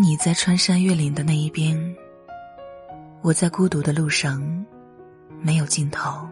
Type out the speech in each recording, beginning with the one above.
你在穿山越岭的那一边，我在孤独的路上，没有尽头。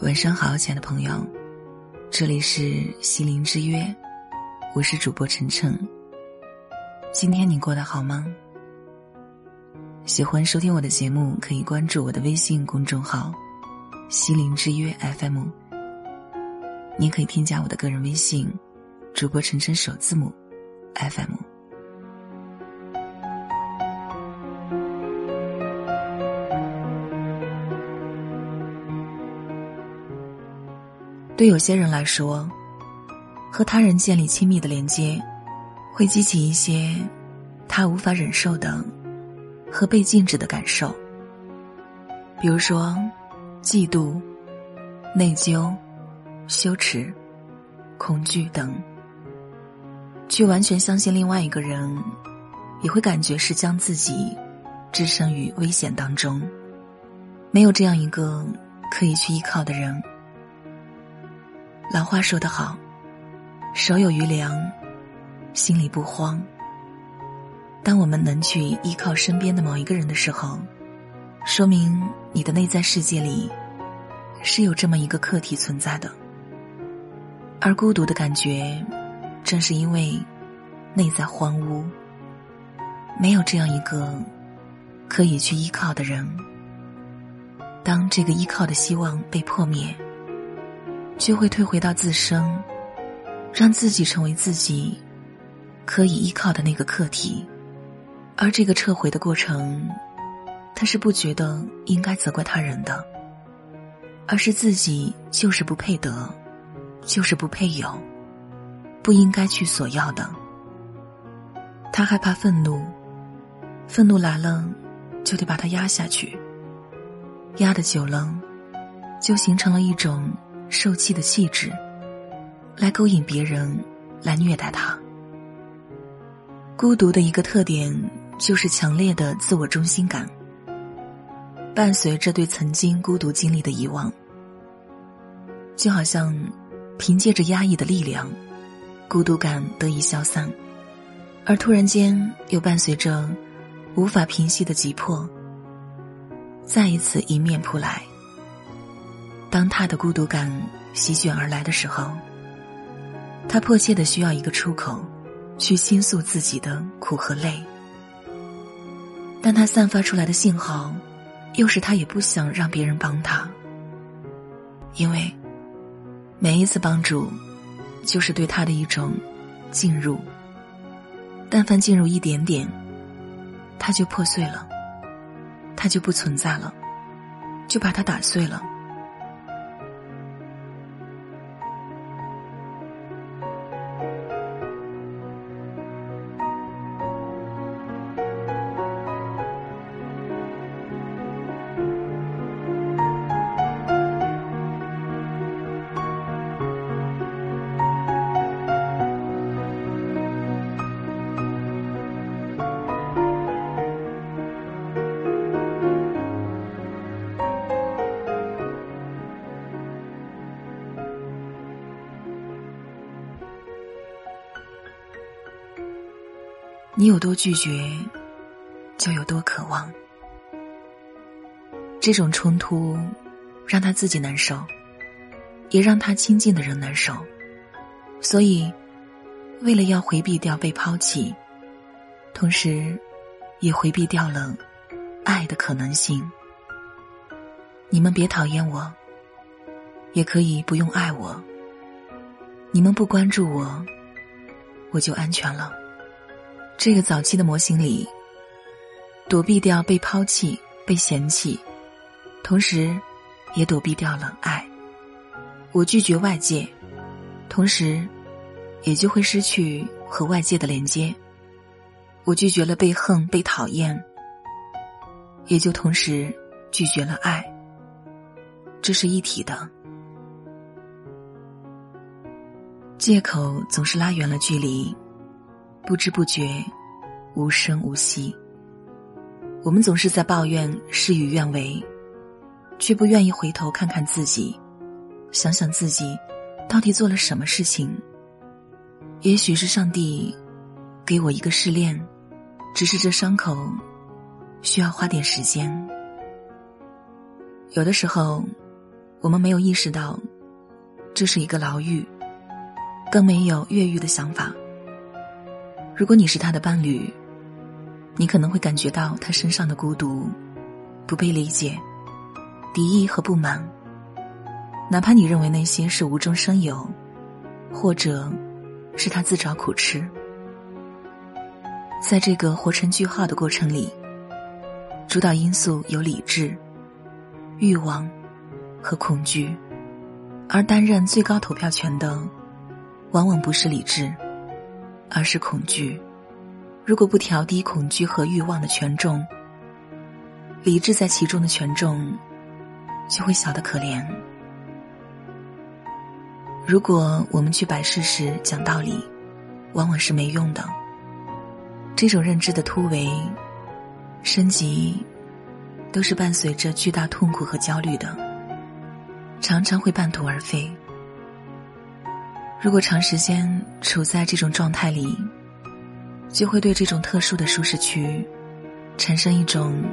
晚上好，亲爱的朋友，这里是西林之约，我是主播晨晨。今天你过得好吗？喜欢收听我的节目，可以关注我的微信公众号“西林之约 FM”。您可以添加我的个人微信“主播晨晨首字母 FM”。对有些人来说，和他人建立亲密的连接，会激起一些他无法忍受的和被禁止的感受，比如说嫉妒、内疚、羞耻、恐惧等。去完全相信另外一个人，也会感觉是将自己置身于危险当中，没有这样一个可以去依靠的人。老话说得好，手有余粮，心里不慌。当我们能去依靠身边的某一个人的时候，说明你的内在世界里是有这么一个课题存在的。而孤独的感觉，正是因为内在荒芜，没有这样一个可以去依靠的人。当这个依靠的希望被破灭。就会退回到自身，让自己成为自己可以依靠的那个课题，而这个撤回的过程，他是不觉得应该责怪他人的，而是自己就是不配得，就是不配有，不应该去索要的。他害怕愤怒，愤怒来了，就得把它压下去，压的久了，就形成了一种。受气的气质，来勾引别人，来虐待他。孤独的一个特点就是强烈的自我中心感，伴随着对曾经孤独经历的遗忘，就好像凭借着压抑的力量，孤独感得以消散，而突然间又伴随着无法平息的急迫，再一次迎面扑来。当他的孤独感席卷而来的时候，他迫切的需要一个出口，去倾诉自己的苦和累。但他散发出来的信号，又是他也不想让别人帮他，因为每一次帮助，就是对他的一种进入。但凡进入一点点，他就破碎了，他就不存在了，就把他打碎了。你有多拒绝，就有多渴望。这种冲突让他自己难受，也让他亲近的人难受。所以，为了要回避掉被抛弃，同时也回避掉了爱的可能性。你们别讨厌我，也可以不用爱我。你们不关注我，我就安全了。这个早期的模型里，躲避掉被抛弃、被嫌弃，同时，也躲避掉了爱。我拒绝外界，同时，也就会失去和外界的连接。我拒绝了被恨、被讨厌，也就同时拒绝了爱。这是一体的。借口总是拉远了距离。不知不觉，无声无息。我们总是在抱怨事与愿违，却不愿意回头看看自己，想想自己到底做了什么事情。也许是上帝给我一个试炼，只是这伤口需要花点时间。有的时候，我们没有意识到这是一个牢狱，更没有越狱的想法。如果你是他的伴侣，你可能会感觉到他身上的孤独、不被理解、敌意和不满。哪怕你认为那些是无中生有，或者是他自找苦吃，在这个活成句号的过程里，主导因素有理智、欲望和恐惧，而担任最高投票权的，往往不是理智，而是恐惧。如果不调低恐惧和欲望的权重，理智在其中的权重就会小得可怜。如果我们去摆事实、讲道理，往往是没用的。这种认知的突围、升级，都是伴随着巨大痛苦和焦虑的，常常会半途而废。如果长时间处在这种状态里，就会对这种特殊的舒适区产生一种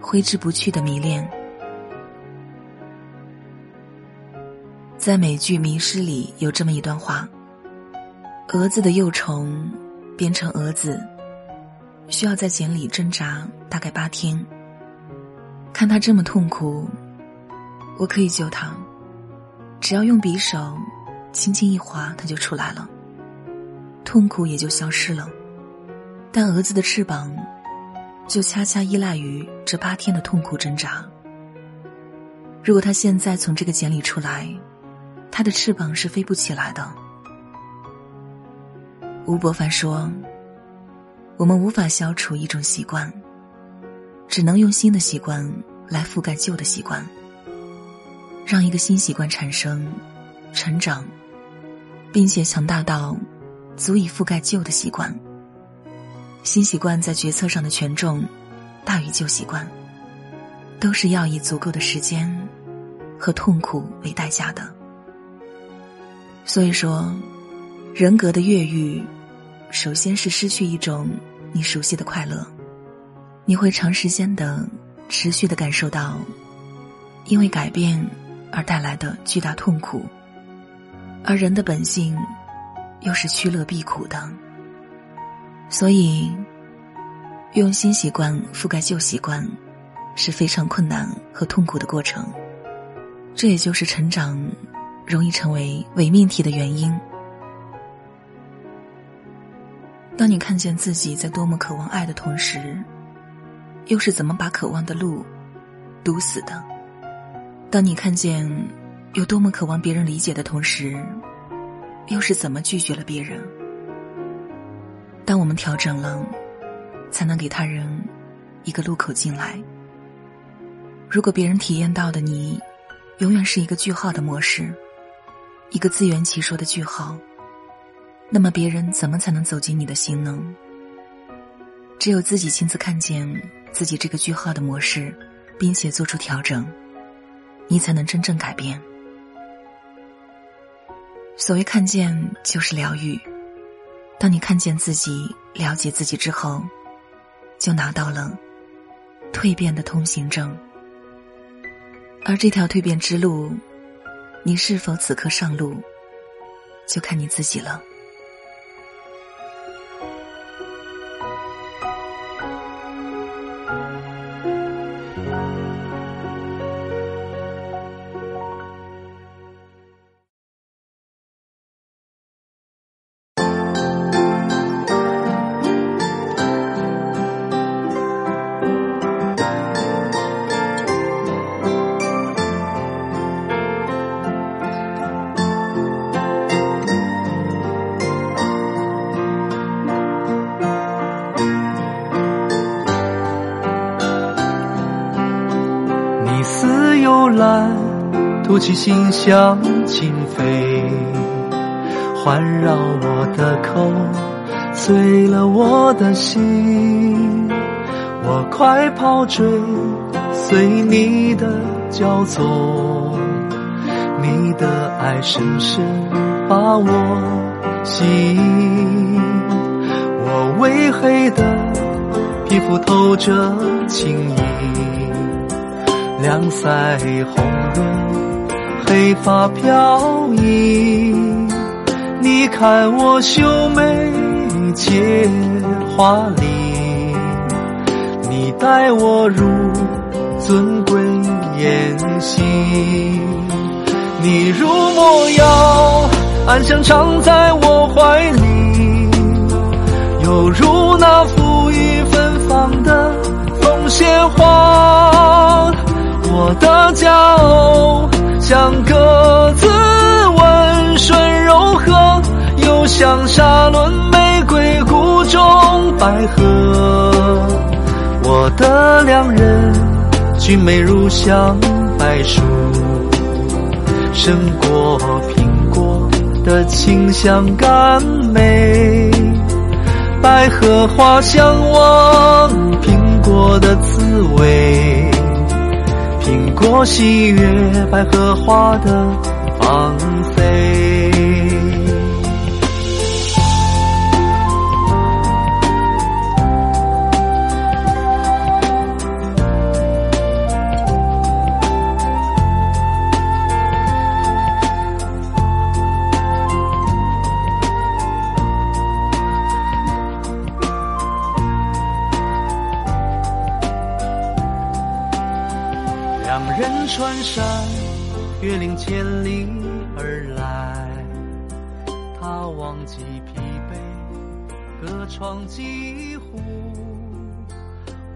挥之不去的迷恋。在美剧《迷失》里有这么一段话：蛾子的幼虫变成蛾子，需要在茧里挣扎大概八天。看它这么痛苦，我可以救它，只要用匕首轻轻一划，它就出来了，痛苦也就消失了。但蛾子的翅膀，就恰恰依赖于这八天的痛苦挣扎。如果它现在从这个茧里出来，它的翅膀是飞不起来的。吴伯凡说：“我们无法消除一种习惯，只能用新的习惯来覆盖旧的习惯，让一个新习惯产生、成长，并且强大到足以覆盖旧的习惯。新习惯在决策上的权重大于旧习惯，都是要以足够的时间和痛苦为代价的。”所以说，人格的越狱，首先是失去一种你熟悉的快乐，你会长时间的、持续的感受到，因为改变而带来的巨大痛苦，而人的本性又是趋乐避苦的，所以用新习惯覆盖旧习惯是非常困难和痛苦的过程，这也就是成长。容易成为伪命题的原因。当你看见自己在多么渴望爱的同时，又是怎么把渴望的路堵死的？当你看见有多么渴望别人理解的同时，又是怎么拒绝了别人？当我们调整了，才能给他人一个路口进来。如果别人体验到的你，永远是一个句号的模式。一个自圆其说的句号，那么别人怎么才能走进你的心呢？只有自己亲自看见自己这个句号的模式，并且做出调整，你才能真正改变。所谓看见，就是疗愈。当你看见自己、了解自己之后，就拿到了蜕变的通行证。而这条蜕变之路。你是否此刻上路，就看你自己了。来，吐气心像轻飞，环绕我的口，醉了我的心。我快跑追，随你的交错，你的爱深深把我吸引，我微黑的皮肤透着情意，两腮红润，黑发飘逸。你看我秀美且华丽，你待我如尊贵筵席。你如魔药，暗香藏在我怀里，犹如那馥郁芬芳的凤仙花。我的骄傲像鸽子温顺柔和，又像沙仑玫瑰谷中百合。我的良人，俊美如香柏树。胜过苹果的清香甘美，百合花香望苹果的滋味，过西月百合花的芳。岭千里而来，他忘记疲惫，歌窗几壶。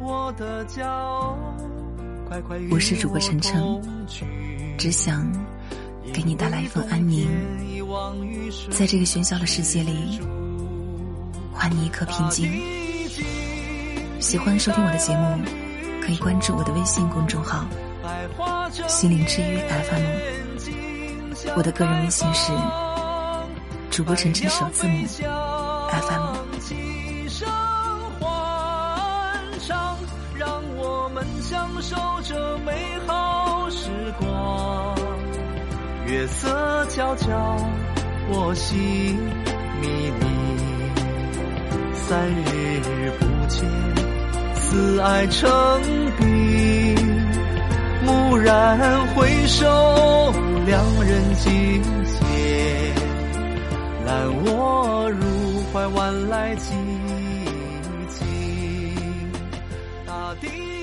我的骄傲，快快我是主播晨晨，只想给你带来一份安宁，在这个喧嚣的世界里，还你一颗平静。喜欢收听我的节目，可以关注我的微信公众号。心灵之约 FM，我的个人微信是主播晨晨首字母 FM。让我们享受这美好时光。月色悄悄，我心迷离。三日不见，思爱成冰。蓦然回首，两人境界，揽我入怀，晚来寂静，大地。